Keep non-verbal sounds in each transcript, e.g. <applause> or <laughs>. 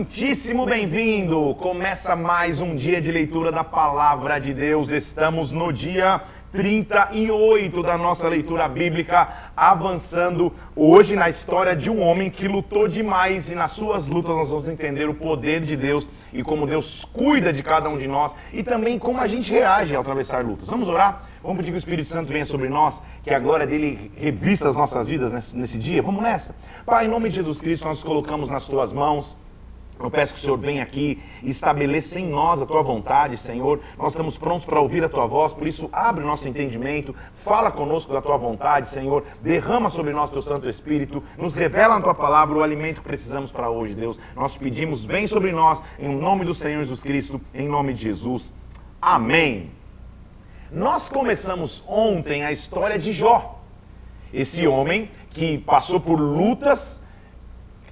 muitíssimo bem-vindo! Começa mais um dia de leitura da Palavra de Deus. Estamos no dia 38 da nossa leitura bíblica, avançando hoje na história de um homem que lutou demais e nas suas lutas nós vamos entender o poder de Deus e como Deus cuida de cada um de nós e também como a gente reage ao atravessar lutas. Vamos orar? Vamos pedir que o Espírito Santo venha sobre nós, que a glória dele revista as nossas vidas nesse, nesse dia? Vamos nessa? Pai, em nome de Jesus Cristo, nós colocamos nas tuas mãos. Eu peço que o Senhor venha aqui e estabeleça em nós a tua vontade, Senhor. Nós estamos prontos para ouvir a tua voz, por isso abre o nosso entendimento, fala conosco da tua vontade, Senhor. Derrama sobre nós teu Santo Espírito, nos revela na tua palavra o alimento que precisamos para hoje, Deus. Nós te pedimos, vem sobre nós, em nome do Senhor Jesus Cristo, em nome de Jesus. Amém. Nós começamos ontem a história de Jó. Esse homem que passou por lutas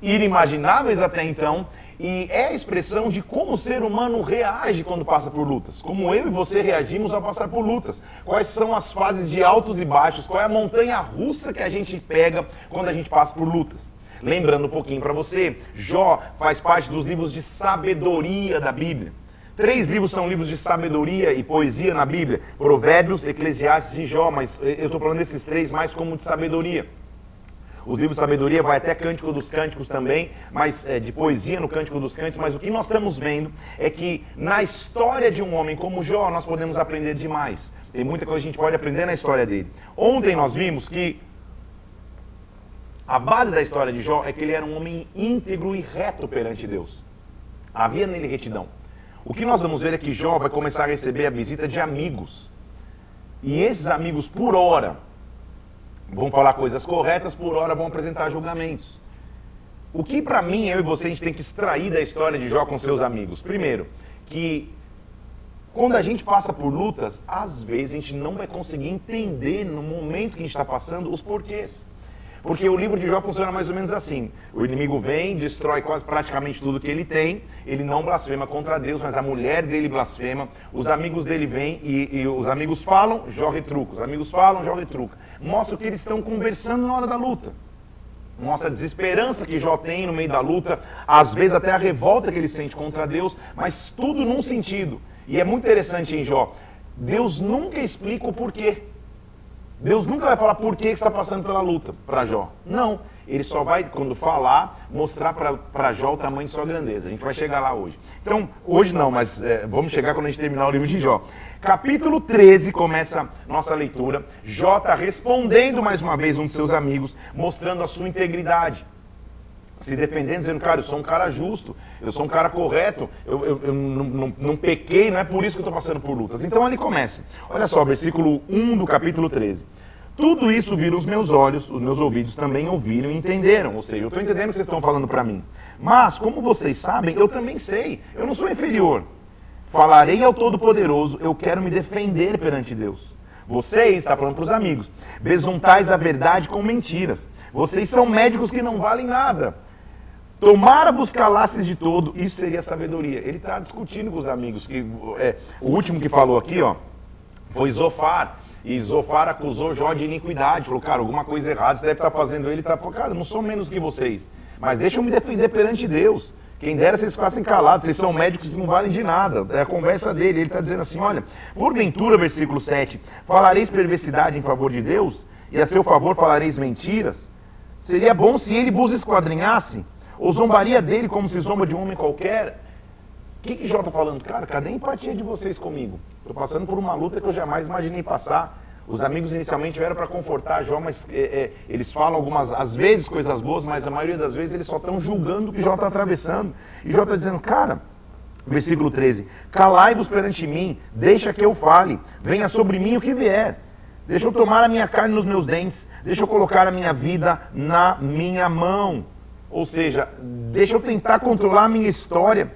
inimagináveis até então e é a expressão de como o ser humano reage quando passa por lutas. Como eu e você reagimos ao passar por lutas. Quais são as fases de altos e baixos, qual é a montanha russa que a gente pega quando a gente passa por lutas. Lembrando um pouquinho para você, Jó faz parte dos livros de sabedoria da Bíblia. Três livros são livros de sabedoria e poesia na Bíblia: Provérbios, Eclesiastes e Jó, mas eu estou falando desses três mais como de sabedoria. Os livros de sabedoria vai até Cântico dos Cânticos também, mas é, de poesia no Cântico dos Cânticos, mas o que nós estamos vendo é que na história de um homem como Jó, nós podemos aprender demais. Tem muita coisa que a gente pode aprender na história dele. Ontem nós vimos que a base da história de Jó é que ele era um homem íntegro e reto perante Deus. Havia nele retidão. O que nós vamos ver é que Jó vai começar a receber a visita de amigos. E esses amigos, por hora, vão falar coisas corretas, por hora vão apresentar julgamentos. O que para mim, eu e você, a gente tem que extrair da história de Jó com seus amigos? Primeiro, que quando a gente passa por lutas, às vezes a gente não vai conseguir entender no momento que a gente está passando os porquês. Porque o livro de Jó funciona mais ou menos assim: o inimigo vem, destrói quase praticamente tudo que ele tem, ele não blasfema contra Deus, mas a mulher dele blasfema, os amigos dele vêm e, e os amigos falam, Jó retruca, os amigos falam, Jó retruca. Mostra que eles estão conversando na hora da luta. Mostra a desesperança que Jó tem no meio da luta, às vezes até a revolta que ele sente contra Deus, mas tudo num sentido. E é muito interessante em Jó. Deus nunca explica o porquê. Deus nunca vai falar por que está passando pela luta para Jó. Não. Ele só vai, quando falar, mostrar para Jó o tamanho de sua grandeza. A gente vai chegar lá hoje. Então, hoje não, mas é, vamos chegar quando a gente terminar o livro de Jó. Capítulo 13 começa nossa leitura. Jó está respondendo mais uma vez um de seus amigos, mostrando a sua integridade se defendendo, dizendo, cara, eu sou um cara justo, eu sou um cara correto, eu, eu, eu não, não, não, pequei, não é por isso que eu estou passando por lutas. Então ele começa. Olha só, versículo 1 do capítulo 13. Tudo isso viram os meus olhos, os meus ouvidos também ouviram e entenderam. Ou seja, eu estou entendendo o que vocês estão falando para mim. Mas, como vocês sabem, eu também sei. Eu não sou inferior. Falarei ao Todo-Poderoso, eu quero me defender perante Deus. Vocês, está falando para os amigos, besuntais a verdade com mentiras. Vocês são médicos que não valem nada. Tomara buscar laços de todo, isso seria sabedoria. Ele está discutindo com os amigos. que é, O último que falou aqui ó, foi Zofar. E Zofar acusou Jó de iniquidade. Falou, cara, alguma coisa errada você deve estar tá fazendo. Ele está falando, cara, não sou menos que vocês. Mas deixa eu me defender perante Deus. Quem dera vocês ficassem calados, vocês são médicos que não valem de nada. É a conversa dele. Ele está dizendo assim: olha, porventura, versículo 7, falareis perversidade em favor de Deus, e a seu favor falareis mentiras? Seria bom se ele vos esquadrinhasse ou zombaria dele como se zomba de um homem qualquer? O que, que Jó está falando? Cara, cadê a empatia de vocês comigo? Estou passando por uma luta que eu jamais imaginei passar. Os amigos inicialmente vieram para confortar Jó, mas é, é, eles falam algumas, às vezes, coisas boas, mas a maioria das vezes eles só estão julgando o que Jó está atravessando. E Jó está dizendo, cara, versículo 13: Calai-vos perante mim, deixa que eu fale, venha sobre mim o que vier. Deixa eu tomar a minha carne nos meus dentes, deixa eu colocar a minha vida na minha mão. Ou seja, deixa eu tentar controlar a minha história.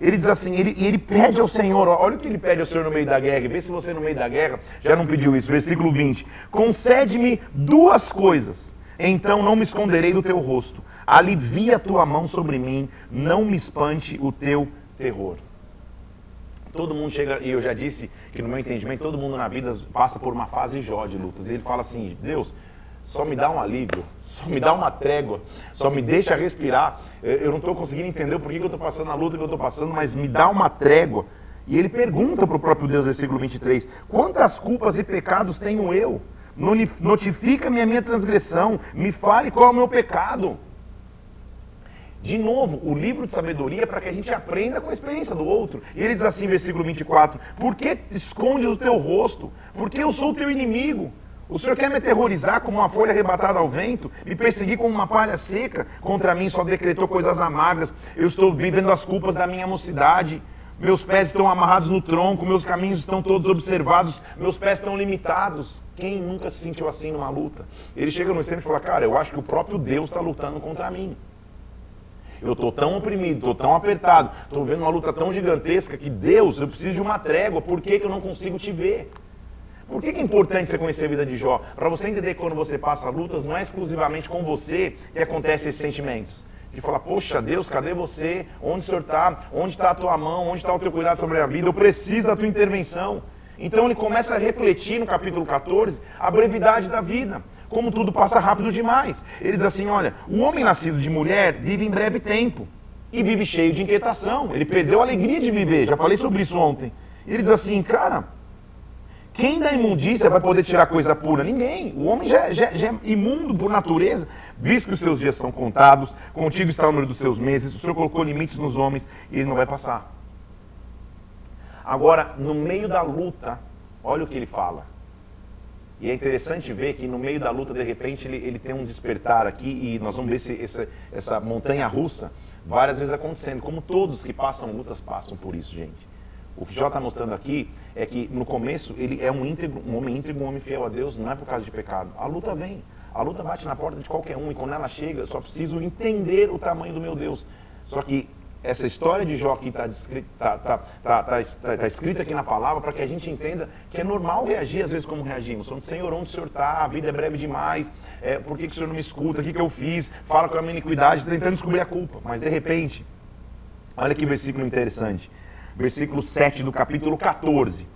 Ele diz assim, ele, ele pede ao Senhor, olha o que ele pede ao Senhor no meio da guerra, vê se você no meio da guerra já não pediu isso. Versículo 20: Concede-me duas coisas, então não me esconderei do teu rosto. Alivia a tua mão sobre mim, não me espante o teu terror. Todo mundo chega, e eu já disse que no meu entendimento, todo mundo na vida passa por uma fase Jó de lutas. E ele fala assim: Deus, só me dá um alívio, só me dá uma trégua, só me deixa respirar. Eu não estou conseguindo entender por que eu estou passando a luta que eu estou passando, mas me dá uma trégua. E ele pergunta para o próprio Deus, versículo 23, quantas culpas e pecados tenho eu? Notifica-me a minha transgressão, me fale qual é o meu pecado. De novo, o livro de sabedoria é para que a gente aprenda com a experiência do outro. E ele diz assim, versículo 24: Por que escondes o teu rosto? Porque eu sou o teu inimigo. O Senhor quer me aterrorizar como uma folha arrebatada ao vento, me perseguir como uma palha seca? Contra mim só decretou coisas amargas. Eu estou vivendo as culpas da minha mocidade. Meus pés estão amarrados no tronco, meus caminhos estão todos observados, meus pés estão limitados. Quem nunca se sentiu assim numa luta? Ele chega no centro e fala: Cara, eu acho que o próprio Deus está lutando contra mim. Eu estou tão oprimido, estou tão apertado, estou vendo uma luta tão gigantesca que Deus, eu preciso de uma trégua, por que, que eu não consigo te ver? Por que, é importante você conhecer a vida de Jó? Para você entender que quando você passa lutas, não é exclusivamente com você que acontecem esses sentimentos. De falar, poxa Deus, cadê você? Onde o Senhor está? Onde está a tua mão? Onde está o teu cuidado sobre a vida? Eu preciso da tua intervenção. Então ele começa a refletir no capítulo 14 a brevidade da vida como tudo passa rápido demais. Ele diz assim: olha, o homem nascido de mulher vive em breve tempo e vive cheio de inquietação. Ele perdeu a alegria de viver. Já falei sobre isso ontem. Ele diz assim, cara, quem da imundícia vai poder tirar coisa pura? Ninguém. O homem já, já, já, é imundo por natureza, visto que os seus dias são contados, contigo está o número dos seus meses, o Senhor colocou limites nos homens e ele não vai passar. Agora, no meio da luta, olha o que ele fala. E é interessante ver que no meio da luta, de repente, ele, ele tem um despertar aqui e nós vamos ver esse, essa, essa montanha russa várias vezes acontecendo, como todos que passam lutas passam por isso, gente. O que Jó está mostrando aqui é que no começo ele é um íntegro, um homem íntegro, um homem fiel a Deus, não é por causa de pecado. A luta vem, a luta bate na porta de qualquer um e quando ela chega, eu só preciso entender o tamanho do meu Deus. Só que essa história de Jó aqui está tá, tá, tá, tá, escrita aqui na palavra para que a gente entenda que é normal reagir às vezes como reagimos. Falando, Senhor, onde o Senhor está? A vida é breve demais. É, por que, que o Senhor não me escuta? O que, que eu fiz? Fala com a minha iniquidade, tentando descobrir a culpa. Mas de repente, olha que versículo interessante. Versículo 7 do capítulo 14.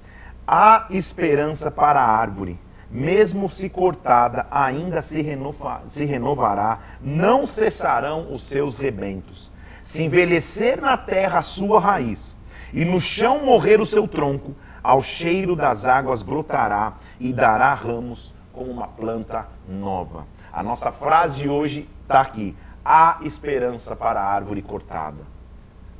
Há esperança para a árvore mesmo se cortada, ainda se, renova, se, renovará, não cessarão os seus rebentos. Se envelhecer na terra a sua raiz, e no chão morrer o seu tronco, ao cheiro das águas brotará e dará ramos como uma planta nova. A nossa frase de hoje está aqui. Há esperança para a árvore cortada.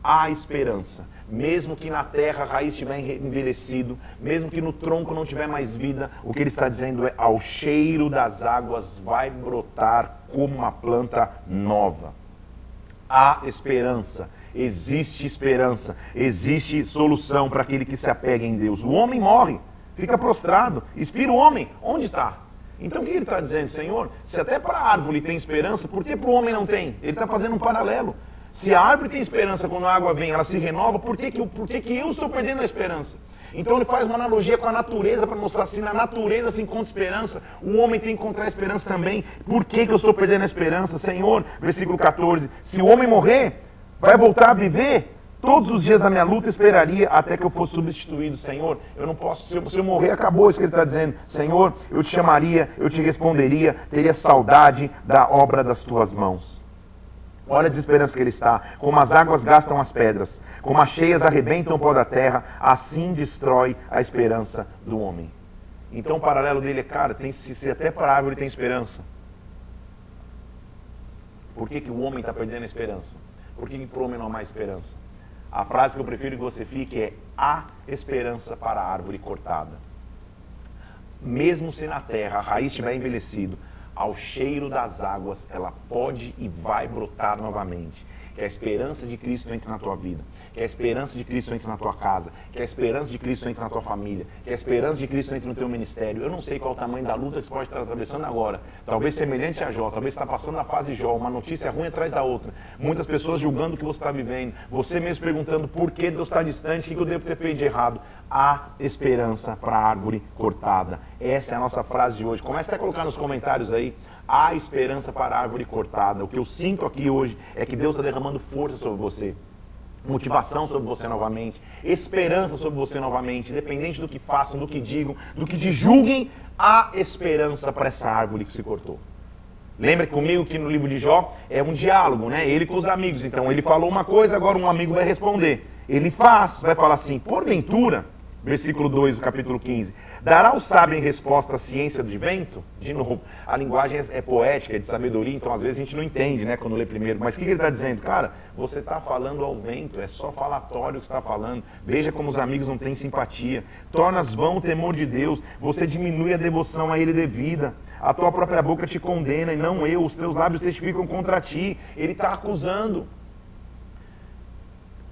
Há esperança. Mesmo que na terra a raiz estiver envelhecido, mesmo que no tronco não tiver mais vida, o que ele está dizendo é: ao cheiro das águas vai brotar como uma planta nova há esperança. Existe esperança, existe solução para aquele que se apega em Deus. O homem morre, fica prostrado, expira o homem, onde está? Então o que ele está dizendo, Senhor? Se até para a árvore tem esperança, por que para o homem não tem? Ele está fazendo um paralelo. Se a árvore tem esperança quando a água vem, ela se renova, por que, que, por que, que eu estou perdendo a esperança? Então ele faz uma analogia com a natureza para mostrar assim, na natureza se encontra esperança, o homem tem que encontrar esperança também. Por que, que eu estou perdendo a esperança? Senhor, versículo 14, se o homem morrer, vai voltar a viver? Todos os dias da minha luta esperaria até que eu fosse substituído, Senhor. Eu não posso, se eu, se eu morrer, acabou isso que ele está dizendo. Senhor, eu te chamaria, eu te responderia, teria saudade da obra das tuas mãos. Olha a desesperança que ele está. Como as águas gastam as pedras, como as cheias arrebentam o pó da terra, assim destrói a esperança do homem. Então o paralelo dele é, cara, tem, se, se até para a árvore tem esperança, por que, que o homem está perdendo a esperança? Por que, que para o homem não há mais esperança? A frase que eu prefiro que você fique é: há esperança para a árvore cortada. Mesmo se na terra a raiz estiver envelhecido, ao cheiro das águas, ela pode e vai brotar novamente. Que a esperança de Cristo entre na tua vida. Que a esperança de Cristo entre na tua casa. Que a esperança de Cristo entre na tua família. Que a esperança de Cristo entre no teu ministério. Eu não sei qual o tamanho da luta que você pode estar atravessando agora. Talvez semelhante a Jó. Talvez está passando a fase Jó. Uma notícia ruim atrás da outra. Muitas pessoas julgando o que você está vivendo. Você mesmo perguntando por que Deus está distante. O que eu devo ter feito de errado. Há esperança para a árvore cortada. Essa é a nossa frase de hoje. Comece até a colocar nos comentários aí há esperança para a árvore cortada. O que eu sinto aqui hoje é que Deus está derramando força sobre você. motivação sobre você novamente, esperança sobre você novamente, independente do que façam, do que digam, do que te julguem, há esperança para essa árvore que se cortou. Lembra comigo que no livro de Jó é um diálogo, né? Ele com os amigos. Então ele falou uma coisa, agora um amigo vai responder. Ele faz, vai falar assim: porventura, versículo 2 do capítulo 15, dará o sábio em resposta à ciência de vento? De novo, a linguagem é poética, é de sabedoria, então às vezes a gente não entende, né, quando lê primeiro. Mas o que ele está dizendo? Cara, você está falando ao vento, é só falatório que está falando. Veja como os amigos não têm simpatia. Tornas vão o temor de Deus, você diminui a devoção a ele devida. A tua própria boca te condena e não eu, os teus lábios testificam contra ti. Ele está acusando.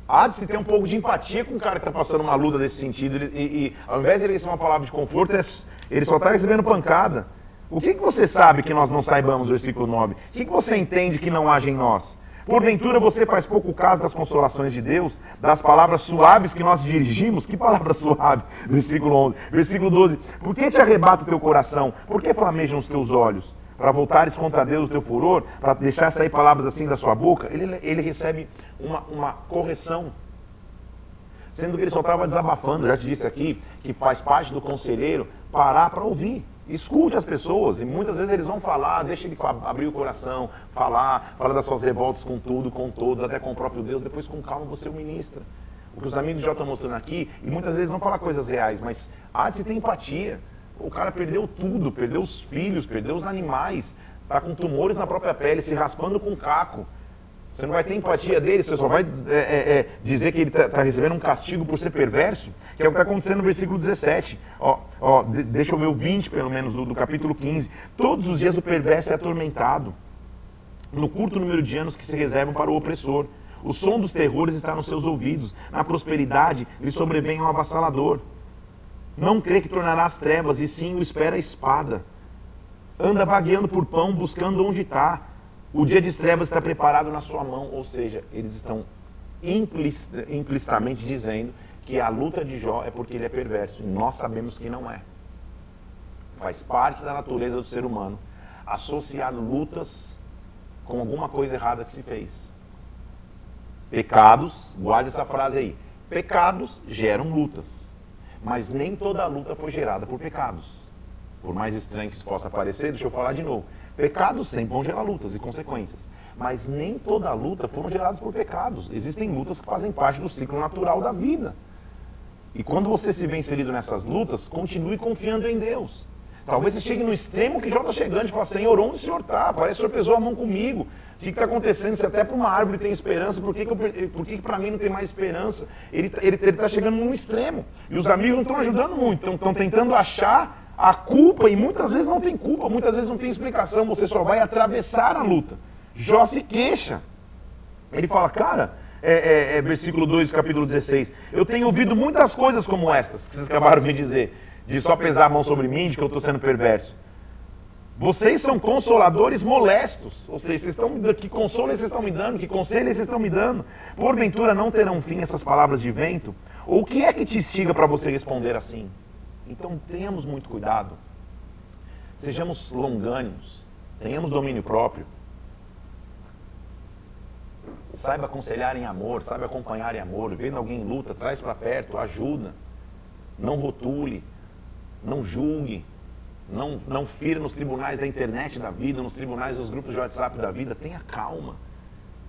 Há de se ter um pouco de empatia com o cara que está passando uma luta desse sentido. E, e, ao invés de ele receber uma palavra de conforto, é ele só está recebendo pancada. O que, que você sabe que nós não saibamos, versículo 9? O que, que você entende que não age em nós? Porventura você faz pouco caso das consolações de Deus, das palavras suaves que nós dirigimos? Que palavra <laughs> suave? Versículo 11. Versículo 12. Por que te arrebata o teu coração? Por que flamejam os teus olhos? Para voltares contra Deus o teu furor? Para deixar sair palavras assim da sua boca? Ele, ele recebe uma, uma correção sendo que ele só estava desabafando. Já te disse aqui que faz parte do conselheiro parar para ouvir. Escute as pessoas, e muitas vezes eles vão falar, deixa ele abrir o coração, falar, falar das suas revoltas com tudo, com todos, até com o próprio Deus, depois com calma você o ministra. O que os amigos já estão mostrando aqui, e muitas vezes não falar coisas reais, mas há de se ter empatia. O cara perdeu tudo, perdeu os filhos, perdeu os animais, está com tumores na própria pele, se raspando com caco. Você não vai ter empatia dele, você só vai é, é, é, dizer que ele está tá recebendo um castigo por ser perverso, que é o que está acontecendo no versículo 17. Ó, ó, de, deixa eu ver o 20, pelo menos, do, do capítulo 15. Todos os dias o perverso é atormentado, no curto número de anos que se reservam para o opressor. O som dos terrores está nos seus ouvidos, na prosperidade lhe sobrevém um avassalador. Não crê que tornará as trevas, e sim o espera a espada. Anda vagueando por pão, buscando onde está o dia de trevas está preparado na sua mão, ou seja, eles estão implicitamente dizendo que a luta de Jó é porque ele é perverso. E nós sabemos que não é. Faz parte da natureza do ser humano associar lutas com alguma coisa errada que se fez. Pecados, guarde essa frase aí. Pecados geram lutas. Mas nem toda luta foi gerada por pecados. Por mais estranho que isso possa parecer, deixa eu falar de novo. Pecados sempre vão gerar lutas e consequências. Mas nem toda luta foram geradas por pecados. Existem lutas que fazem parte do ciclo natural da vida. E quando você se vê inserido nessas lutas, continue confiando em Deus. Talvez você chegue no extremo que já está chegando e fala, Senhor, onde o Senhor está? Parece que o Senhor pesou a mão comigo. O que está acontecendo? Se até para uma árvore tem esperança, por que, que, que, que para mim não tem mais esperança? Ele está tá chegando num extremo. E os amigos não estão ajudando muito, estão tentando achar a culpa, e muitas vezes não tem culpa, muitas vezes não tem explicação, você só vai atravessar a luta. Jó se queixa. Ele fala, cara, é, é, é, versículo 2 capítulo 16, eu tenho ouvido muitas coisas como estas, que vocês acabaram de dizer, de só pesar a mão sobre mim, de que eu estou sendo perverso. Vocês são consoladores molestos, ou seja, vocês estão, que consolo vocês estão me dando, que conselho vocês estão me dando. Porventura não terão fim essas palavras de vento? Ou o que é que te instiga para você responder assim? Então tenhamos muito cuidado. Sejamos longânimos. Tenhamos domínio próprio. Saiba aconselhar em amor, saiba acompanhar em amor. Vendo alguém em luta, traz para perto, ajuda. Não rotule, não julgue, não, não fira nos tribunais da internet da vida, nos tribunais dos grupos de WhatsApp da vida. Tenha calma.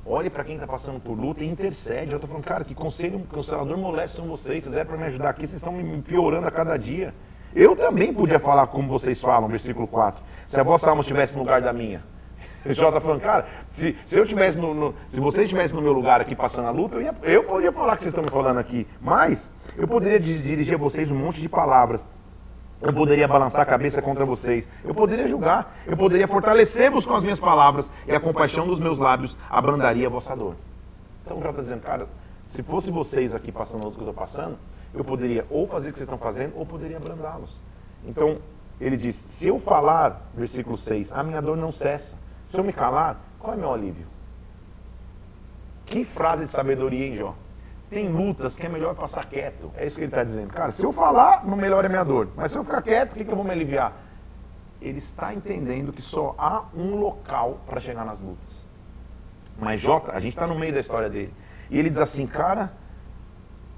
Olhe para quem está passando por luta e intercede. Eu estou falando, cara, que conselho, consolador molesto são vocês. Vocês vieram para me ajudar aqui, vocês estão me piorando a cada dia. Eu também podia falar como vocês falam, versículo 4. Se a vossa alma estivesse no lugar da minha. O Jó está falando, cara, se, se eu tivesse no, no, se vocês estivessem no meu lugar aqui passando a luta, eu, ia, eu poderia falar que vocês estão me falando aqui. Mas eu poderia dirigir a vocês um monte de palavras. Eu poderia balançar a cabeça contra vocês. Eu poderia julgar. Eu poderia fortalecer-vos com as minhas palavras e a compaixão dos meus lábios abrandaria a vossa dor. Então já está dizendo, cara, se fosse vocês aqui passando o que eu estou passando, eu poderia ou fazer o que vocês estão fazendo ou poderia abrandá-los. Então ele diz: se eu falar, versículo 6, a minha dor não cessa. Se eu me calar, qual é meu alívio? Que frase de sabedoria, hein, Jó? Tem lutas que é melhor passar quieto. É isso que ele está dizendo. Cara, se eu falar, não melhora a minha dor. Mas se eu ficar quieto, o que, que eu vou me aliviar? Ele está entendendo que só há um local para chegar nas lutas. Mas Jota, a gente está no meio da história dele. E ele diz assim, cara,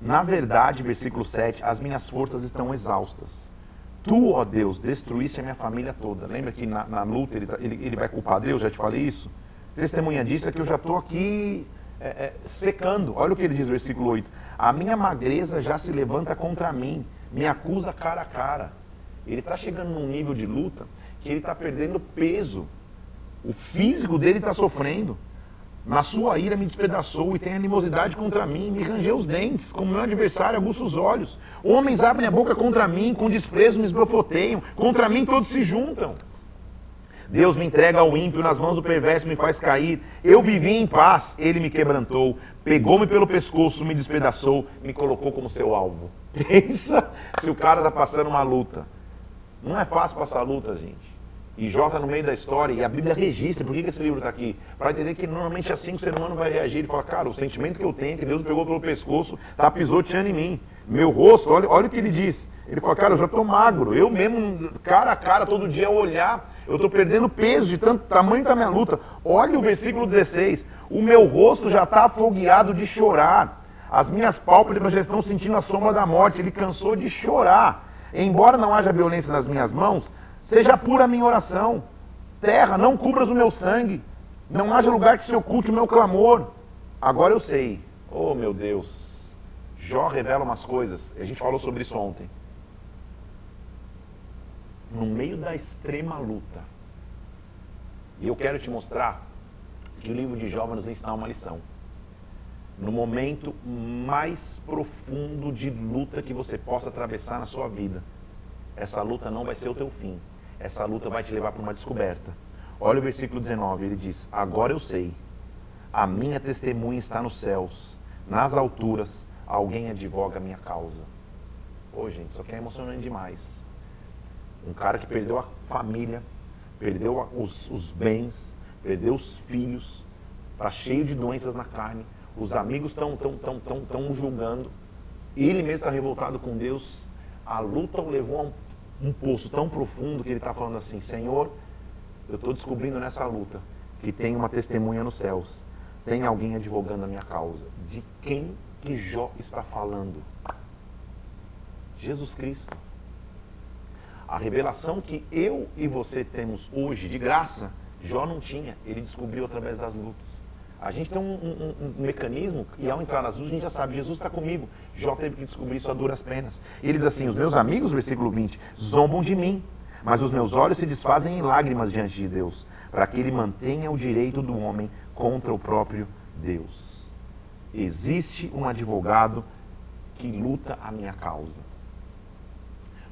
na verdade, versículo 7, as minhas forças estão exaustas. Tu, ó Deus, destruísse a minha família toda. Lembra que na, na luta ele, tá, ele, ele, vai culpar Deus? Já te falei isso? Testemunha disso é que eu já estou aqui é, é, secando. Olha o que ele diz, versículo 8. A minha magreza já se levanta contra mim, me acusa cara a cara. Ele está chegando num nível de luta que ele está perdendo peso. O físico dele está sofrendo. Na sua ira me despedaçou e tem animosidade contra mim, me rangeu os dentes, como meu adversário aguça os olhos. Homens abrem a boca contra mim, com desprezo me esbofoteiam, contra mim todos se juntam. Deus me entrega ao ímpio, nas mãos do perverso me faz cair. Eu vivi em paz, ele me quebrantou, pegou-me pelo pescoço, me despedaçou, me colocou como seu alvo. <laughs> Pensa se o cara está passando uma luta. Não é fácil passar luta, gente. E Jó está no meio da história e a Bíblia registra. Por que, esse livro está aqui? Para entender que normalmente é assim o ser humano vai reagir. Ele fala, cara, o sentimento que eu tenho é que Deus me pegou pelo pescoço, está pisoteando em mim. Meu rosto, olha, olha o que ele diz. Ele fala, cara, eu já estou magro. Eu mesmo, cara a cara, todo dia olhar, eu estou perdendo peso de tanto tamanho da minha luta. Olha o versículo 16. O meu rosto já está afogueado de chorar. As minhas pálpebras já estão sentindo a sombra da morte. Ele cansou de chorar. Embora não haja violência nas minhas mãos, Seja pura a minha oração. Terra, não cubras o meu sangue. Não haja lugar que se oculte o meu clamor. Agora eu sei. Oh, meu Deus. Jó revela umas coisas. A gente falou sobre isso ontem. No meio da extrema luta. E eu quero te mostrar que o livro de Jó vai nos ensinar uma lição. No momento mais profundo de luta que você possa atravessar na sua vida, essa luta não vai ser o teu fim essa luta vai te levar para uma descoberta. Olha o versículo 19, ele diz: Agora eu sei, a minha testemunha está nos céus, nas alturas, alguém advoga a minha causa. Pô, gente, isso aqui é emocionante demais. Um cara que perdeu a família, perdeu os, os bens, perdeu os filhos, está cheio de doenças na carne, os amigos estão tão, tão, tão, tão julgando, ele mesmo está revoltado com Deus, a luta o levou a um um poço tão profundo que ele está falando assim: Senhor, eu estou descobrindo nessa luta que tem uma testemunha nos céus, tem alguém advogando a minha causa. De quem que Jó está falando? Jesus Cristo. A revelação que eu e você temos hoje de graça, Jó não tinha, ele descobriu através das lutas. A gente tem um, um, um, mecanismo e ao entrar nas luzes a gente já sabe, Jesus está comigo. Jó teve que descobrir isso a duras penas. Ele diz assim, os meus amigos, versículo 20, zombam de mim, mas os meus olhos se desfazem em lágrimas diante de Deus, para que ele mantenha o direito do homem contra o próprio Deus. Existe um advogado que luta a minha causa.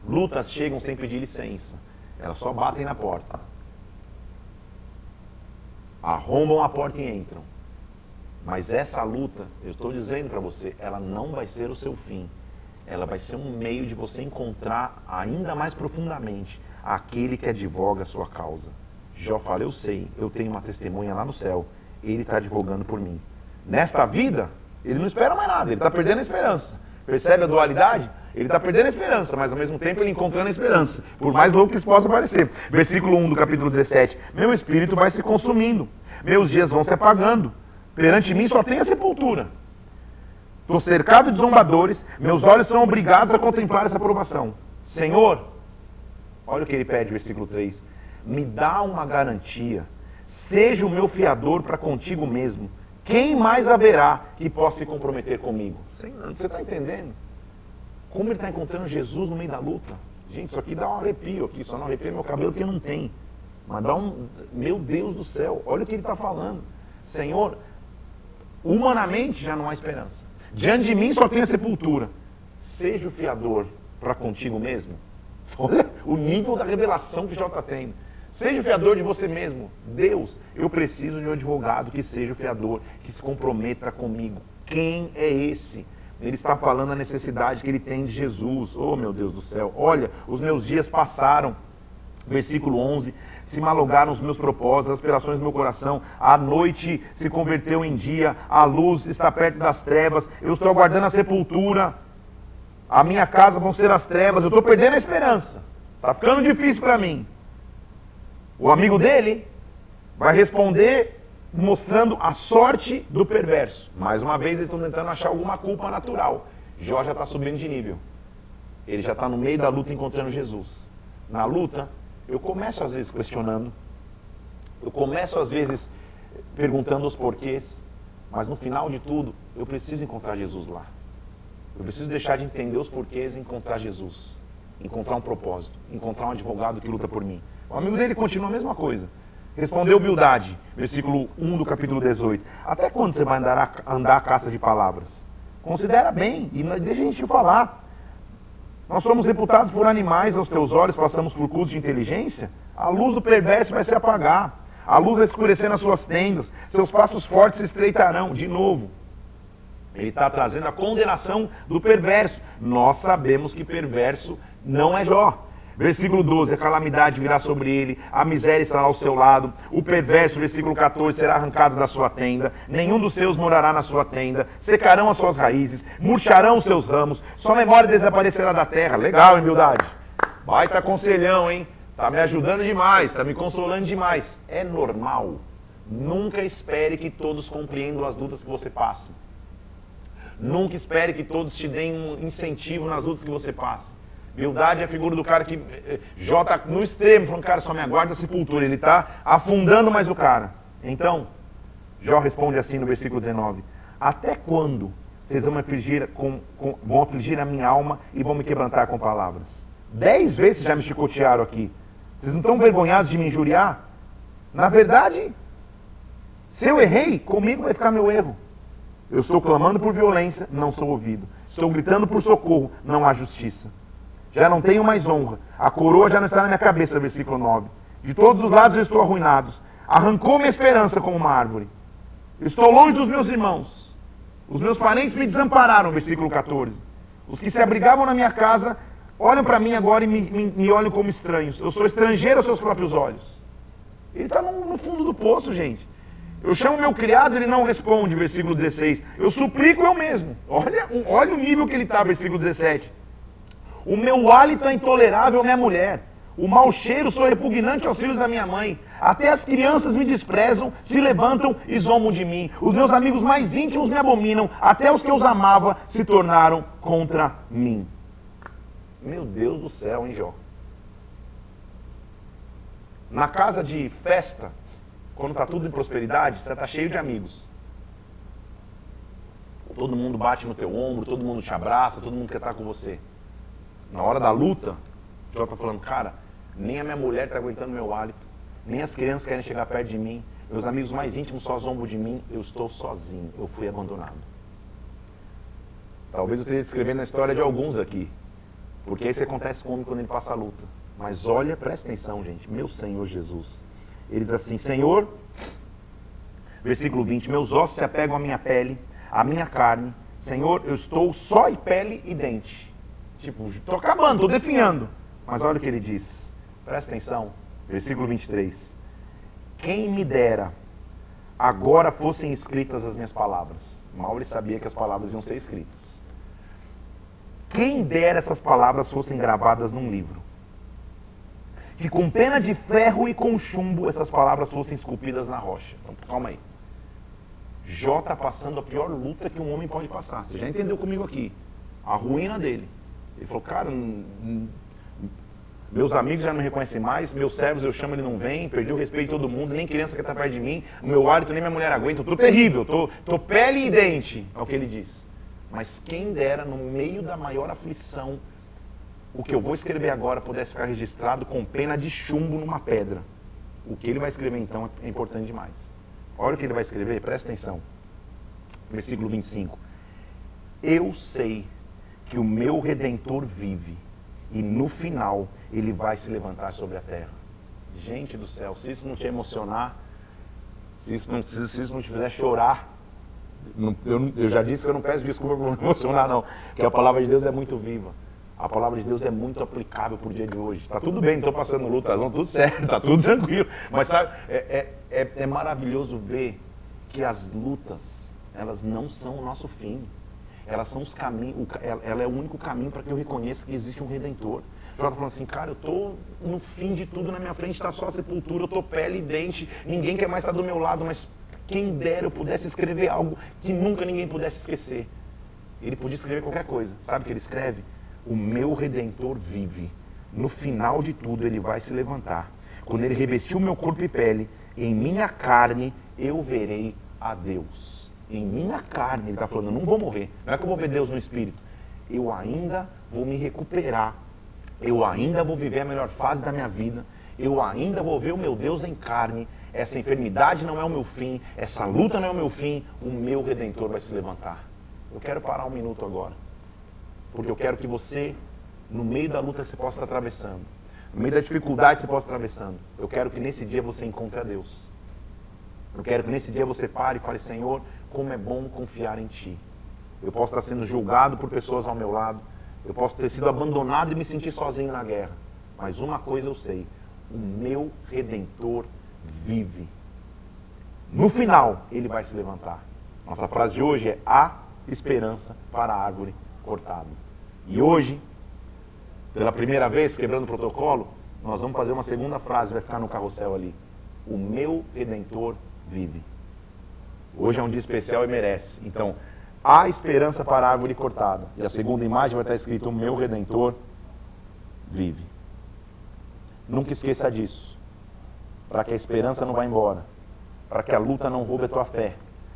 Lutas chegam sem pedir licença. Elas só batem na porta. Arrombam a porta e entram. Mas essa luta, eu estou dizendo para você, ela não vai ser o seu fim. Ela vai ser um meio de você encontrar ainda mais profundamente aquele que advoga a sua causa. Jó fala, eu sei, eu tenho uma testemunha lá no céu, ele está advogando por mim. Nesta vida, ele não espera mais nada, ele está perdendo a esperança. Percebe a dualidade? Ele está perdendo a esperança, mas ao mesmo tempo ele encontrando a esperança, por mais louco que isso possa parecer. Versículo 1 do capítulo 17: Meu espírito vai se consumindo, meus dias vão se apagando Perante mim só tem a sepultura. Estou cercado de zombadores, meus olhos são obrigados a contemplar essa aprovação. Senhor, olha o que ele pede, versículo 3: me dá uma garantia, seja o meu fiador para contigo mesmo. Quem mais haverá que possa se comprometer comigo? Você está entendendo? Como ele está encontrando Jesus no meio da luta? Gente, isso aqui dá um arrepio aqui, só não arrepia meu cabelo que não tem. Mas dá um. Meu Deus do céu, olha o que ele está falando. Senhor, Humanamente já não há esperança. Diante de mim só tem a sepultura. Seja o fiador para contigo mesmo. <laughs> Olha o nível da revelação que já está tendo. Seja o fiador de você mesmo. Deus, eu preciso de um advogado que seja o fiador, que se comprometa comigo. Quem é esse? Ele está falando a necessidade que ele tem de Jesus. Oh, meu Deus do céu. Olha, os meus dias passaram Versículo 11: Se malogaram os meus propósitos, as aspirações do meu coração, a noite se converteu em dia, a luz está perto das trevas, eu estou aguardando a sepultura, a minha casa vão ser as trevas, eu estou perdendo a esperança, está ficando difícil para mim. O amigo dele vai responder mostrando a sorte do perverso. Mais uma vez, eles estão tentando achar alguma culpa natural. Jó já está subindo de nível. Ele já está no meio da luta encontrando Jesus. Na luta, eu começo às vezes questionando, eu começo às vezes perguntando os porquês, mas no final de tudo, eu preciso encontrar Jesus lá. Eu preciso deixar de entender os porquês e encontrar Jesus. Encontrar um propósito, encontrar um advogado que luta por mim. O amigo dele continua a mesma coisa. Respondeu Bildade, versículo 1 do capítulo 18. Até quando você vai andar a, andar a caça de palavras? Considera bem e deixa a gente falar. Nós somos reputados por animais aos teus olhos, passamos por curso de inteligência. A luz do perverso vai se apagar. A luz vai escurecer nas suas tendas. Seus passos fortes se estreitarão. De novo, ele está trazendo a condenação do perverso. Nós sabemos que perverso não é Jó. Versículo 12: a calamidade virá sobre ele, a miséria estará ao seu lado, o perverso, versículo 14, será arrancado da sua tenda, nenhum dos seus morará na sua tenda, secarão as suas raízes, murcharão os seus ramos, sua memória desaparecerá da terra. Legal, humildade. Baita conselhão, hein? Tá me ajudando demais, tá me consolando demais. É normal. Nunca espere que todos compreendam as lutas que você passa. Nunca espere que todos te deem um incentivo nas lutas que você passa. Humildade é a figura do cara que. Eh, Jó está no extremo, falando, cara, só me aguarda a sepultura. Ele está afundando mais o cara. Então, Jó responde assim no versículo 19: Até quando vocês vão afligir, com, com, vão afligir a minha alma e vão me quebrantar com palavras? Dez vezes já me chicotearam aqui. Vocês não estão envergonhados de me injuriar? Na verdade, se eu errei, comigo vai ficar meu erro. Eu estou clamando por violência, não sou ouvido. Estou gritando por socorro, não há justiça já não tenho mais honra. A coroa já não está na minha cabeça, versículo 9. De todos os lados eu estou arruinado. Arrancou minha esperança como uma árvore. estou longe dos meus irmãos. Os meus parentes me desampararam, versículo 14. Os que se abrigavam na minha casa olham para mim agora e me, me, me, olham como estranhos. Eu sou estrangeiro aos seus próprios olhos. Ele está no, no fundo do poço, gente. Eu chamo meu criado, ele não responde, versículo 16. Eu suplico eu mesmo. Olha, olha o nível que ele está, versículo 17. O meu hálito é intolerável à minha mulher. O mau cheiro sou repugnante aos filhos da minha mãe. Até as crianças me desprezam, se levantam e zombam de mim. Os meus amigos mais íntimos me abominam. Até os que eu amava se tornaram contra mim. Meu Deus do céu, hein, Jó? Na casa de festa, quando está tudo em prosperidade, você está cheio de amigos. Todo mundo bate no teu ombro, todo mundo te abraça, todo mundo quer estar com você na hora da luta, Jó está falando, cara, nem a minha mulher está aguentando meu hálito, nem as crianças querem chegar perto de mim, meus amigos mais íntimos só zombam de mim, eu estou sozinho, eu fui abandonado. Talvez eu esteja descrevendo a história de alguns aqui, porque isso acontece com o homem quando ele passa a luta. Mas olha, presta atenção, gente, meu Senhor Jesus. Ele diz assim: Senhor, versículo 20: Meus ossos se apegam à minha pele, à minha carne. Senhor, eu estou só em pele e dente. Tipo, estou acabando, estou definhando. Mas olha o que ele diz. Presta atenção. Versículo 23. Quem me dera agora fossem escritas as minhas palavras. Ele sabia que as palavras iam ser escritas. Quem dera essas palavras fossem gravadas num livro. Que com pena de ferro e com chumbo essas palavras fossem esculpidas na rocha. Então, calma aí. Jó está passando a pior luta que um homem pode passar. Você já entendeu comigo aqui? A ruína dele. Ele falou, cara, meus amigos já não me reconhecem mais, meus servos eu chamo, ele não vem, perdi o respeito de todo mundo, nem criança que está perto de mim, o meu hálito nem minha mulher aguenta, estou terrível, estou pele e dente, é o que ele diz. Mas quem dera, no meio da maior aflição, o que eu vou escrever agora pudesse ficar registrado com pena de chumbo numa pedra. O que ele vai escrever então é importante demais. Olha o que ele vai escrever, presta atenção. Versículo 25. Eu sei que o meu redentor vive e no final ele vai se levantar sobre a terra. Gente do céu, se isso não te emocionar, se isso não, se, se isso não te fizer chorar, não, eu, eu, já disse que eu não peço desculpa por me emocionar, não, porque a palavra de Deus é muito viva. A palavra de Deus é muito aplicável para o dia de hoje. Tá tudo bem, não estou passando luta, tá tudo certo, tá tudo tranquilo. Mas sabe, é, é, é, é maravilhoso ver que as lutas, elas não são o nosso fim. Elas são os caminhos, ela é o único caminho para que eu reconheça que existe um redentor. Jó está falando assim, cara, eu estou no fim de tudo, na minha frente está só a sepultura, eu estou pele e dente, ninguém quer mais estar do meu lado, mas Quem dera eu pudesse escrever algo que nunca ninguém pudesse esquecer. Ele podia escrever qualquer coisa. Sabe o que ele escreve? O meu redentor vive. No final de tudo, ele vai se levantar. Quando ele revestiu meu corpo e pele, em minha carne eu verei a Deus. Em minha carne, ele está falando, eu não vou morrer. Não é que eu vou ver Deus no espírito. Eu ainda vou me recuperar. Eu ainda vou viver a melhor fase da minha vida. Eu ainda vou ver o meu Deus em carne. Essa enfermidade não é o meu fim. Essa luta não é o meu fim. O meu redentor vai se levantar. Eu quero parar um minuto agora. Porque eu quero que você, no meio da luta, você possa estar atravessando. No meio da dificuldade, você possa estar atravessando. Eu quero que nesse dia você encontre a Deus. Eu quero que nesse dia você pare e fale: Senhor, como é bom confiar em Ti. Eu posso estar sendo julgado por pessoas ao meu lado. Eu posso ter sido abandonado e me sentir sozinho na guerra. Mas uma coisa eu sei: o meu redentor vive. No final, ele vai se levantar. Nossa frase de hoje é: há esperança para a árvore cortada. E hoje, pela primeira vez, quebrando o protocolo, nós vamos fazer uma segunda frase, vai ficar no carrossel ali. O meu redentor vive. Hoje é um dia especial e merece. Então, há esperança para a árvore cortada. E a segunda imagem vai estar escrito: O meu redentor vive. Nunca esqueça disso. Para que a esperança não vá embora. Para que a luta não roube a tua fé.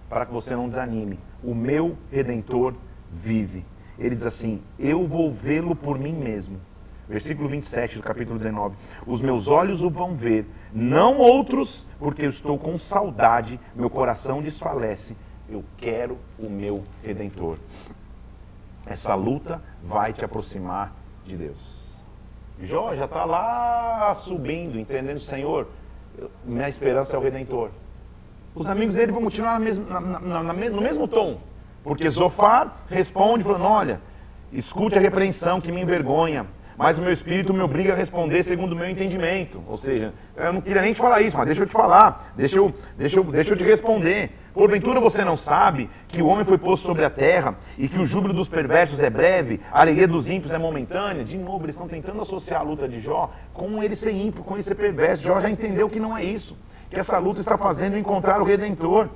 Para que você não desanime. O meu redentor vive. Ele diz assim: Eu vou vê-lo por mim mesmo. Versículo 27 do capítulo 19. Os meus olhos o vão ver, não outros, porque eu estou com saudade, meu coração desfalece. Eu quero o meu redentor. Essa luta vai te aproximar de Deus. Jó já está lá subindo, entendendo, Senhor, minha esperança é o redentor. Os amigos dele vão continuar na na, na, no mesmo tom. Porque Zofar responde falando: Olha, escute a repreensão que me envergonha, mas o meu espírito me obriga a responder segundo o meu entendimento. Ou seja, eu não queria nem te falar isso, mas deixa eu te falar, deixa eu, deixa eu, deixa eu te responder. Porventura você não sabe que o homem foi posto sobre a terra e que o júbilo dos perversos é breve, a alegria dos ímpios é momentânea? De novo, eles estão tentando associar a luta de Jó com ele ser ímpio, com ele ser perverso. Jó já entendeu que não é isso, que essa luta está fazendo encontrar o Redentor.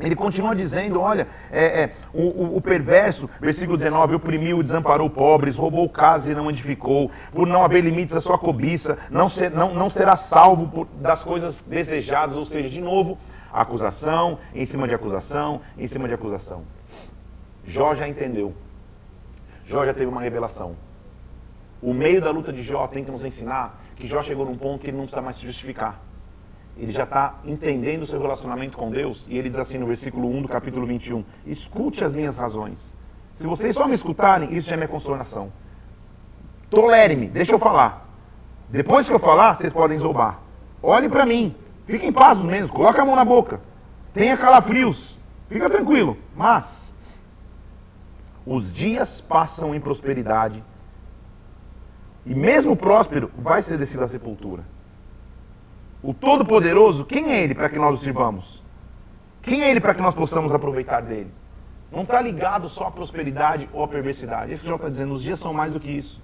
Ele continua dizendo: olha, é, é, o, o, perverso, versículo 19, oprimiu desamparou pobres, roubou casa e não edificou, por não haver limites à sua cobiça, não, ser, não, não será salvo por, das coisas desejadas, ou seja, de novo, acusação, em cima de acusação, em cima de acusação. Jó já entendeu. Jó já teve uma revelação. O meio da luta de Jó tem que nos ensinar que Jó chegou num ponto que ele não precisa mais se justificar ele já está entendendo o seu relacionamento com Deus, e ele diz assim no versículo 1 do capítulo 21, escute as minhas razões. Se vocês só me escutarem, isso já é minha consolação. Tolere-me, deixa eu falar. Depois que eu falar, vocês podem zombar. Olhe para mim, fique em paz menos, coloque a mão na boca. Tenha calafrios, fica tranquilo. Mas os dias passam em prosperidade, e mesmo próspero vai ser descido à sepultura. O Todo-Poderoso, quem é Ele para que nós o sirvamos? Quem é Ele para que nós possamos aproveitar dele? Não está ligado só à prosperidade ou à perversidade. Isso que já está dizendo, os dias são mais do que isso.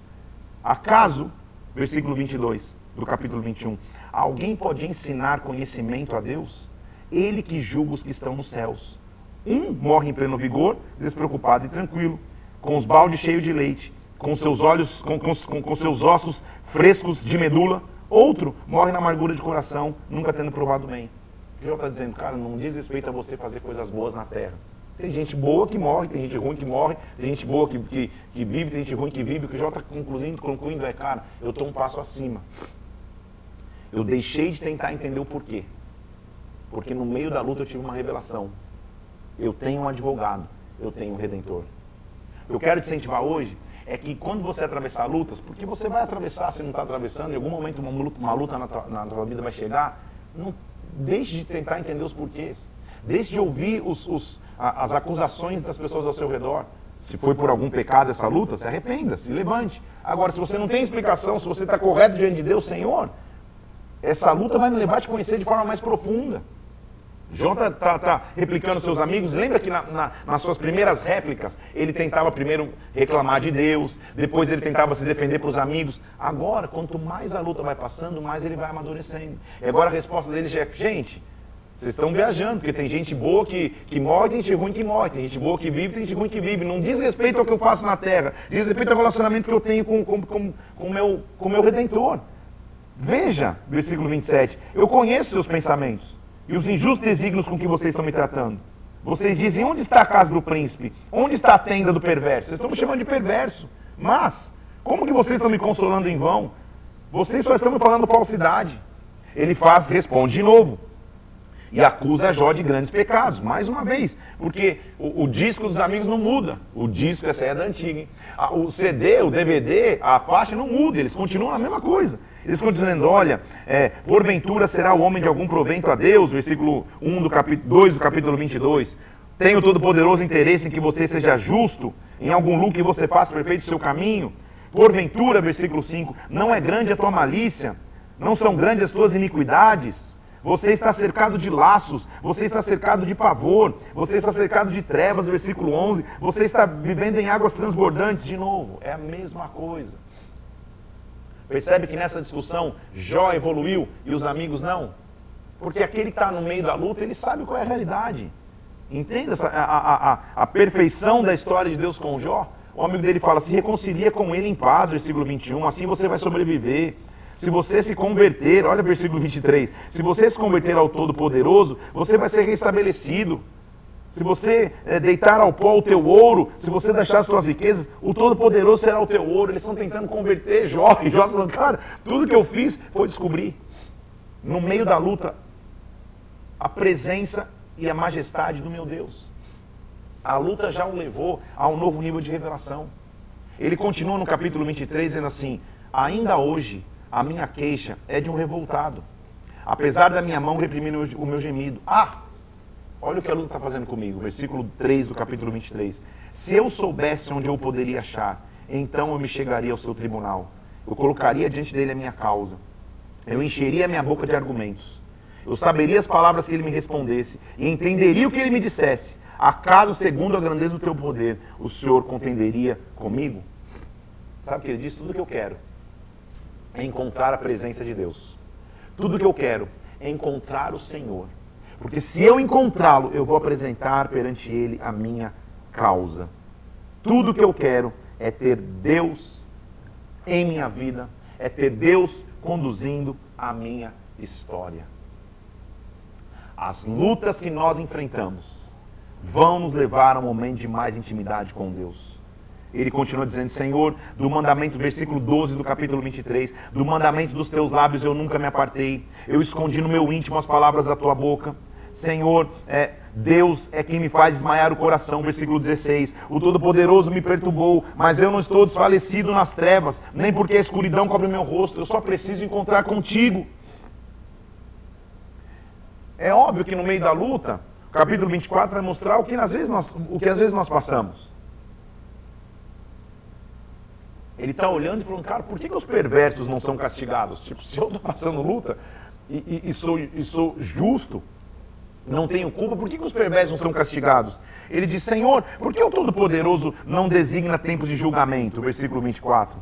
Acaso, versículo 22 do capítulo 21, alguém pode ensinar conhecimento a Deus? Ele que julga os que estão nos céus. Um morre em pleno vigor, despreocupado e tranquilo, com os baldes cheios de leite, com seus olhos, com, com, com seus ossos frescos de medula Outro morre na amargura de coração, nunca tendo provado bem. Que está dizendo, cara, não diz respeito a você fazer coisas boas na terra. Tem gente boa que morre, tem gente ruim que morre, tem gente boa que, que, que vive, tem gente ruim que vive. O que Jó está concluindo, concluindo é, cara, eu estou um passo acima. Eu deixei de tentar entender o porquê. Porque no meio da luta eu tive uma revelação. Eu tenho um advogado, eu tenho um redentor. Eu quero te incentivar hoje é que quando você atravessar lutas, porque você vai atravessar se não está atravessando, em algum momento uma luta, uma luta na, tua, na tua vida vai chegar, não deixe de tentar entender os porquês. Deixe de ouvir os, os, as acusações das pessoas ao seu redor. Se foi por algum pecado essa luta, se arrependa, se levante. Agora, se você não tem explicação, se você está correto diante de Deus, Senhor, essa luta vai me levar a te conhecer de forma mais profunda. Está tá, tá replicando seus amigos. Lembra que na, na, nas suas primeiras réplicas ele tentava primeiro reclamar de Deus, depois ele tentava se defender para os amigos. Agora, quanto mais a luta vai passando, mais ele vai amadurecendo. E agora a resposta dele já é: gente, Vocês estão viajando, porque tem gente boa que, que morre, tem gente ruim que morre, tem gente boa que vive, tem gente ruim que vive. Não diz respeito ao que eu faço na terra, diz respeito ao relacionamento que eu tenho com o com, com, com meu, com meu Redentor. Veja, versículo 27. Eu conheço seus pensamentos e os injustos desígnios com que vocês estão me tratando. Vocês dizem: onde está a casa do príncipe? Onde está a tenda do perverso? Vocês estão me chamando de perverso. Mas, como que vocês estão me consolando em vão? Vocês só estão me falando falsidade. Ele faz, responde de novo e acusa Jó de grandes pecados, mais uma vez, porque o, o, disco dos amigos não muda. O disco, essa é da antiga, hein? O CD, o DVD, a faixa não muda, eles continuam a mesma coisa. Continuam dizendo: olha, é, porventura será o homem de algum provento a Deus, versículo 1 do capítulo 2 do capítulo 22. Tenho todo-poderoso interesse em que você seja justo, em algum lucro que você faça perfeito o seu caminho. Porventura, versículo 5, não é grande a tua malícia, não são grandes as tuas iniquidades. Você está cercado de laços, você está cercado de pavor, você está cercado de trevas, versículo 11. Você está vivendo em águas transbordantes de novo. É a mesma coisa. Percebe que nessa discussão Jó evoluiu e os amigos não? Porque aquele que está no meio da luta, ele sabe qual é a realidade. Entenda essa, a, a, a, perfeição da história de Deus com Jó? O amigo dele fala: se reconcilia com ele em paz, versículo 21, assim você vai sobreviver. Se você se converter, olha versículo 23, se você se converter ao Todo-Poderoso, você vai ser restabelecido. Se você é, deitar ao pó o teu ouro, se você deixar as tuas riquezas, o Todo-Poderoso será o teu ouro. Eles estão tentando converter <laughs> Jó. E Jó falando, cara, tudo que eu fiz foi descobrir. No meio da luta, a presença e a majestade do meu Deus. A luta já o levou a um novo nível de revelação. Ele continua no capítulo 23 dizendo assim: Ainda hoje a minha queixa é de um revoltado. Apesar da minha mão reprimir o meu gemido. Ah! Olha o que a luta está fazendo comigo. Versículo 3 do capítulo 23. Se eu soubesse onde eu poderia achar, então eu me chegaria ao seu tribunal. Eu colocaria diante dele a minha causa. Eu encheria a minha boca de argumentos. Eu saberia as palavras que ele me respondesse e entenderia o que ele me dissesse. Acaso, segundo a grandeza do teu poder, o Senhor contenderia comigo? Sabe o que ele diz? Tudo o que eu quero é encontrar a presença de Deus. Tudo que eu quero é encontrar o Senhor. Porque se eu encontrá-lo, eu vou apresentar perante Ele a minha causa. Tudo que eu quero é ter Deus em minha vida, é ter Deus conduzindo a minha história. As lutas que nós enfrentamos vão nos levar a um momento de mais intimidade com Deus. Ele continua dizendo: Senhor, do mandamento, versículo 12 do capítulo 23, do mandamento dos teus lábios eu nunca me apartei, eu escondi no meu íntimo as palavras da tua boca. Senhor, é, Deus é quem me faz desmaiar o coração, versículo 16. O Todo-Poderoso me perturbou, mas eu não estou desfalecido nas trevas, nem porque a escuridão cobre meu rosto, eu só preciso encontrar contigo. É óbvio que no meio da luta, o capítulo 24 vai mostrar o que às vezes nós, o que às vezes nós passamos. Ele está olhando e falando, cara, por que, que os perversos não são castigados? Tipo, se eu estou passando luta e, e, e, sou, e sou justo, não tenho culpa, por que, que os perversos não são castigados? Ele diz, Senhor, por que o Todo-Poderoso não designa tempos de julgamento? Versículo 24.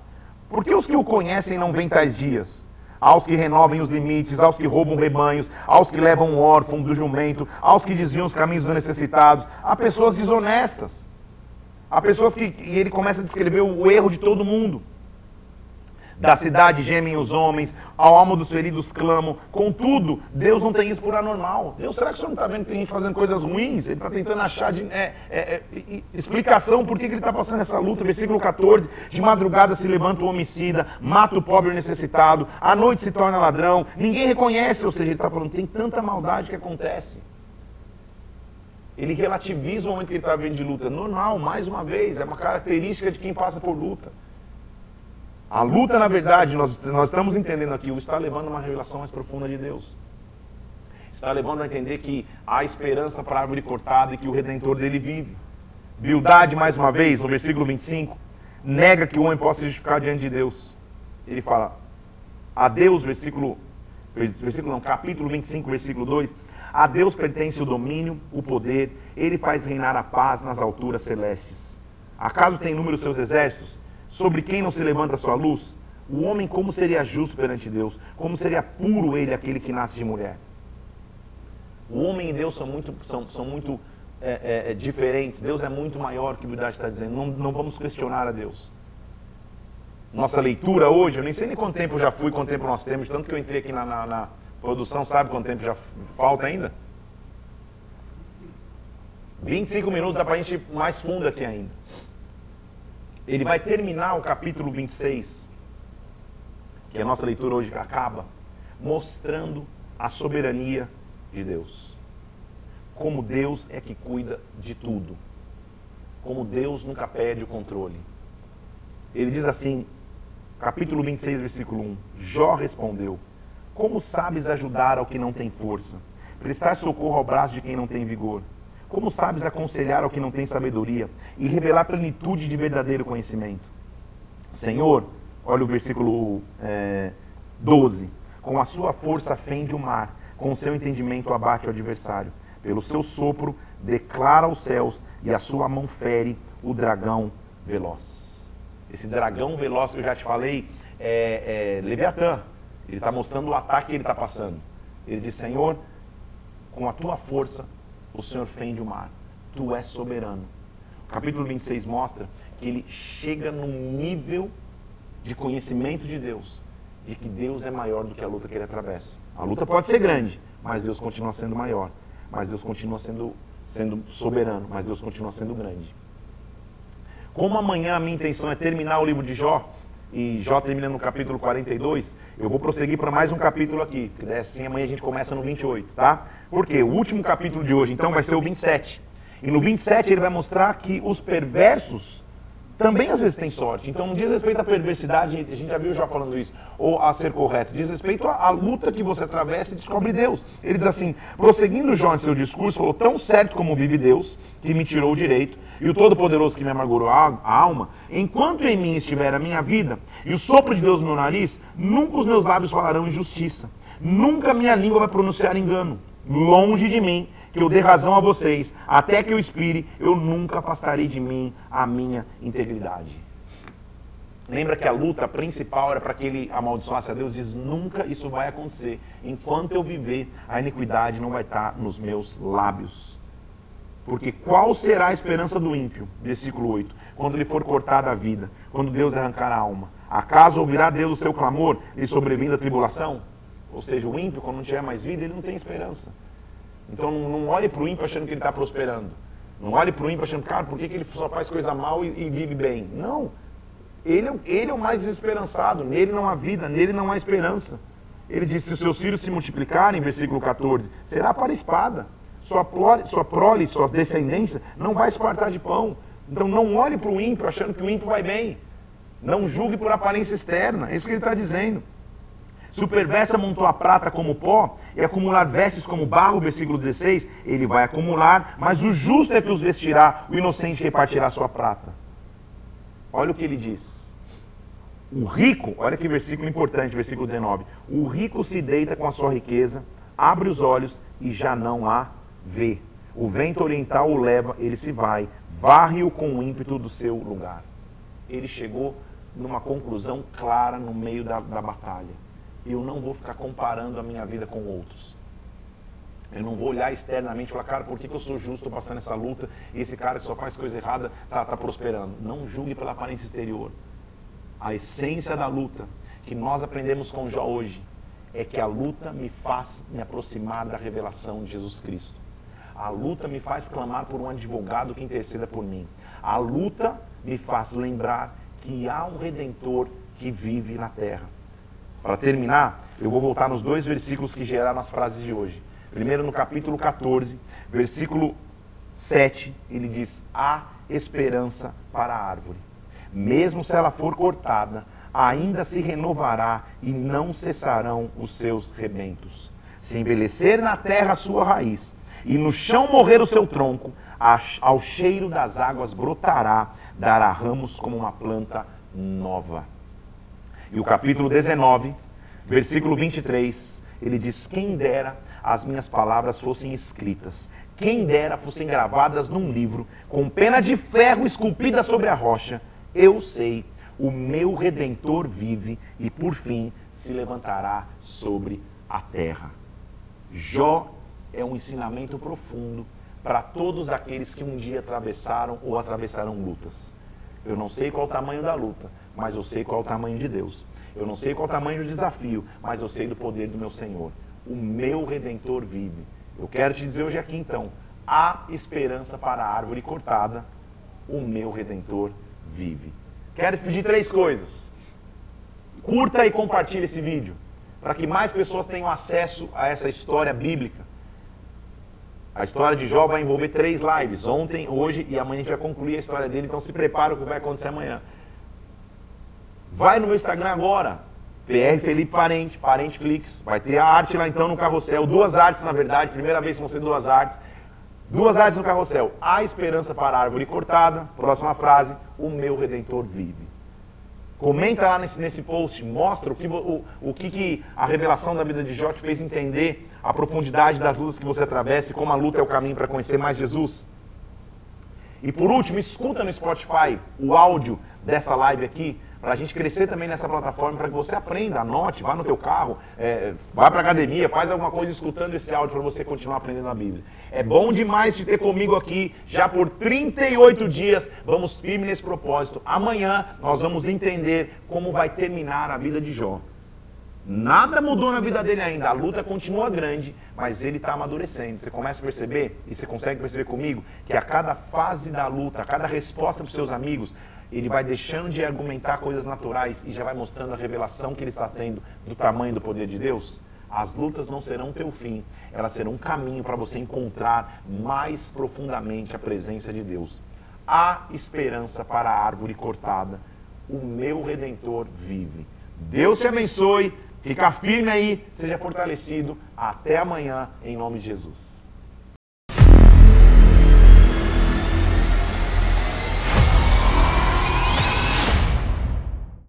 Por que os que o conhecem não vêm tais dias? Aos que renovem os limites, aos que roubam rebanhos, aos que levam o órfão do jumento, aos que desviam os caminhos dos necessitados, a pessoas desonestas. Há pessoas que e ele começa a descrever o erro de todo mundo. Da cidade gemem os homens, ao alma dos feridos clamam. Contudo, Deus não tem isso por anormal. Deus, será que o senhor não está vendo que tem gente fazendo coisas ruins? Ele está tentando achar de, é, é, é, explicação por que, que ele está passando essa luta. Versículo 14: De madrugada se levanta o homicida, mata o pobre necessitado, à noite se torna ladrão, ninguém reconhece. Ou seja, ele está falando, tem tanta maldade que acontece. Ele relativiza o momento que ele está vivendo de luta. Normal, mais uma vez, é uma característica de quem passa por luta. A luta, na verdade, nós, nós estamos entendendo aqui, o está levando a uma revelação mais profunda de Deus. Está levando a entender que há esperança para a árvore cortada e que o redentor dele vive. Bildade, mais uma vez, no versículo 25, nega que o homem possa justificar diante de Deus. Ele fala, a Deus, versículo, versículo não, capítulo 25, versículo 2, a Deus pertence o domínio, o poder, ele faz reinar a paz nas alturas celestes. Acaso tem número seus exércitos? Sobre quem não se levanta sua luz? O homem como seria justo perante Deus? Como seria puro ele aquele que nasce de mulher? O homem e Deus são muito, são, são muito é, é, é diferentes. Deus é muito maior que o Bidade está dizendo. Não, não vamos questionar a Deus. Nossa leitura hoje, eu nem sei nem quanto tempo já fui, quanto tempo nós temos, tanto que eu entrei aqui na, na, na produção, sabe quanto tempo já falta ainda? 25 minutos dá para a gente ir mais fundo aqui ainda. Ele vai terminar o capítulo 26, que a nossa leitura hoje acaba, mostrando a soberania de Deus. Como Deus é que cuida de tudo. Como Deus nunca perde o controle. Ele diz assim, capítulo 26, versículo 1: Jó respondeu: Como sabes ajudar ao que não tem força? Prestar socorro ao braço de quem não tem vigor? Como sabes aconselhar ao que não tem sabedoria e revelar plenitude de verdadeiro conhecimento? Senhor, olha o versículo é, 12: Com a sua força fende o mar com o seu entendimento abate o adversário. Pelo seu sopro declara os céus e a sua mão fere o dragão veloz. Esse dragão veloz que eu já te falei é, é Leviatã. Ele está mostrando o ataque que ele está passando. Ele diz: Senhor, com a tua força, o Senhor fende o mar. Tu és soberano. O capítulo 26 mostra que ele chega num nível de conhecimento de Deus de que Deus é maior do que a luta que ele atravessa. A luta pode ser grande, mas Deus continua sendo maior. Mas Deus continua sendo, sendo soberano, mas Deus continua sendo grande. Como amanhã a minha intenção é terminar o livro de Jó, e Jó termina no capítulo 42, eu vou prosseguir para mais um capítulo aqui, porque assim amanhã a gente começa no 28, tá? Porque o último capítulo de hoje, então, vai ser o 27. E no 27 ele vai mostrar que os perversos também às vezes tem sorte. Então não diz respeito à perversidade, a gente já viu já falando isso, ou a ser correto, diz respeito à, à luta que você atravessa e descobre Deus. Ele diz assim, prosseguindo Jó em seu discurso, falou, tão certo como vive Deus, que me tirou o direito, e o Todo-Poderoso que me amargurou a, a alma, enquanto em mim estiver a minha vida, e o sopro de Deus no meu nariz, nunca os meus lábios falarão injustiça, nunca minha língua vai pronunciar engano, longe de mim que eu dê razão a vocês, até que eu expire, eu nunca afastarei de mim a minha integridade. Lembra que a luta principal era para que ele amaldiçoasse a Deus? Diz: nunca isso vai acontecer. Enquanto eu viver, a iniquidade não vai estar nos meus lábios. Porque qual será a esperança do ímpio? Versículo 8. Quando ele for cortado a vida, quando Deus arrancar a alma. Acaso ouvirá Deus o seu clamor e sobrevindo a tribulação? Ou seja, o ímpio, quando não tiver mais vida, ele não tem esperança. Então não, não olhe para o ímpio achando que ele está prosperando. Não olhe para o ímpio achando, cara, por que, que ele só faz coisa mal e, e vive bem? Não. Ele, é ele é o mais desesperançado. Nele não há vida, nele não há esperança. Ele disse: se os seus filhos se multiplicarem, versículo 14, será para espada. Sua prole, sua prole, sua descendência não vai se fartar de pão. Então não olhe para o ímpio achando que o ímpio vai bem. Não julgue por aparência externa. É isso que ele está dizendo. Perverso amontou a prata como pó e acumular vestes como barro, versículo 16, ele vai acumular, mas o justo é que os vestirá, o inocente repartirá sua prata. Olha o que ele diz. O rico, olha que versículo importante, versículo 19. O rico se deita com a sua riqueza, abre os olhos e já não a vê. O vento oriental o leva, ele se vai, varre-o com o ímpeto do seu lugar. Ele chegou numa conclusão clara no meio da, da batalha eu não vou ficar comparando a minha vida com outros. Eu não vou olhar externamente e falar, cara, por que, que eu sou justo passando essa luta e esse cara que só faz coisa errada está tá prosperando? Não julgue pela aparência exterior. A essência da luta que nós aprendemos com Jó hoje é que a luta me faz me aproximar da revelação de Jesus Cristo. A luta me faz clamar por um advogado que interceda por mim. A luta me faz lembrar que há um redentor que vive na terra. Para terminar, eu vou voltar nos dois versículos que geraram as frases de hoje. Primeiro, no capítulo 14, versículo 7, ele diz: Há esperança para a árvore. Mesmo se ela for cortada, ainda se renovará e não cessarão os seus rebentos. Se envelhecer na terra a sua raiz, e no chão morrer o seu tronco, ao cheiro das águas brotará, dará ramos como uma planta nova. E o capítulo 19, versículo 23, ele diz: Quem dera as minhas palavras fossem escritas, quem dera fossem gravadas num livro, com pena de ferro esculpida sobre a rocha. Eu sei, o meu redentor vive e por fim se levantará sobre a terra. Jó é um ensinamento profundo para todos aqueles que um dia atravessaram ou atravessarão lutas. Eu não sei qual o tamanho da luta, mas eu sei qual é o tamanho de Deus. Eu não sei qual o tamanho do desafio, mas eu sei do poder do meu Senhor. O meu redentor vive. Eu quero te dizer hoje aqui então: há esperança para a árvore cortada, o meu redentor vive. Quero te pedir três coisas. Curta e compartilhe esse vídeo, para que mais pessoas tenham acesso a essa história bíblica. A história de Jó vai envolver três lives, ontem, hoje e amanhã a gente vai concluir a história dele, então se prepara o que vai acontecer amanhã. Vai no meu Instagram agora, PR Felipe Parente, Parente Flix, vai ter a arte lá então no carrossel, duas artes na verdade, primeira vez que vão ser duas artes. Duas artes no carrossel. Há esperança para a árvore cortada. Próxima frase. O meu redentor vive. Comenta lá nesse, nesse post, mostra o que, o, o que, que a revelação da vida de Jó te fez entender, a profundidade das lutas que você atravessa e como a luta é o caminho para conhecer mais Jesus. E por último, escuta no Spotify o áudio dessa live aqui, para a gente crescer também nessa plataforma, para que você aprenda, anote, vá no teu carro, é, vá para academia, faz alguma coisa escutando esse áudio para você continuar aprendendo a Bíblia. É bom demais te ter comigo aqui, já por 38 dias, vamos firme nesse propósito. Amanhã nós vamos entender como vai terminar a vida de Jó. Nada mudou na vida dele ainda, a luta continua grande, mas ele está amadurecendo. Você começa a perceber, e você consegue perceber comigo, que a cada fase da luta, a cada resposta para os seus amigos, ele vai deixando de argumentar coisas naturais e já vai mostrando a revelação que ele está tendo do tamanho do poder de Deus? As lutas não serão teu fim, elas serão um caminho para você encontrar mais profundamente a presença de Deus. Há esperança para a árvore cortada. O meu redentor vive. Deus te abençoe. Fica firme aí, seja fortalecido. Até amanhã, em nome de Jesus.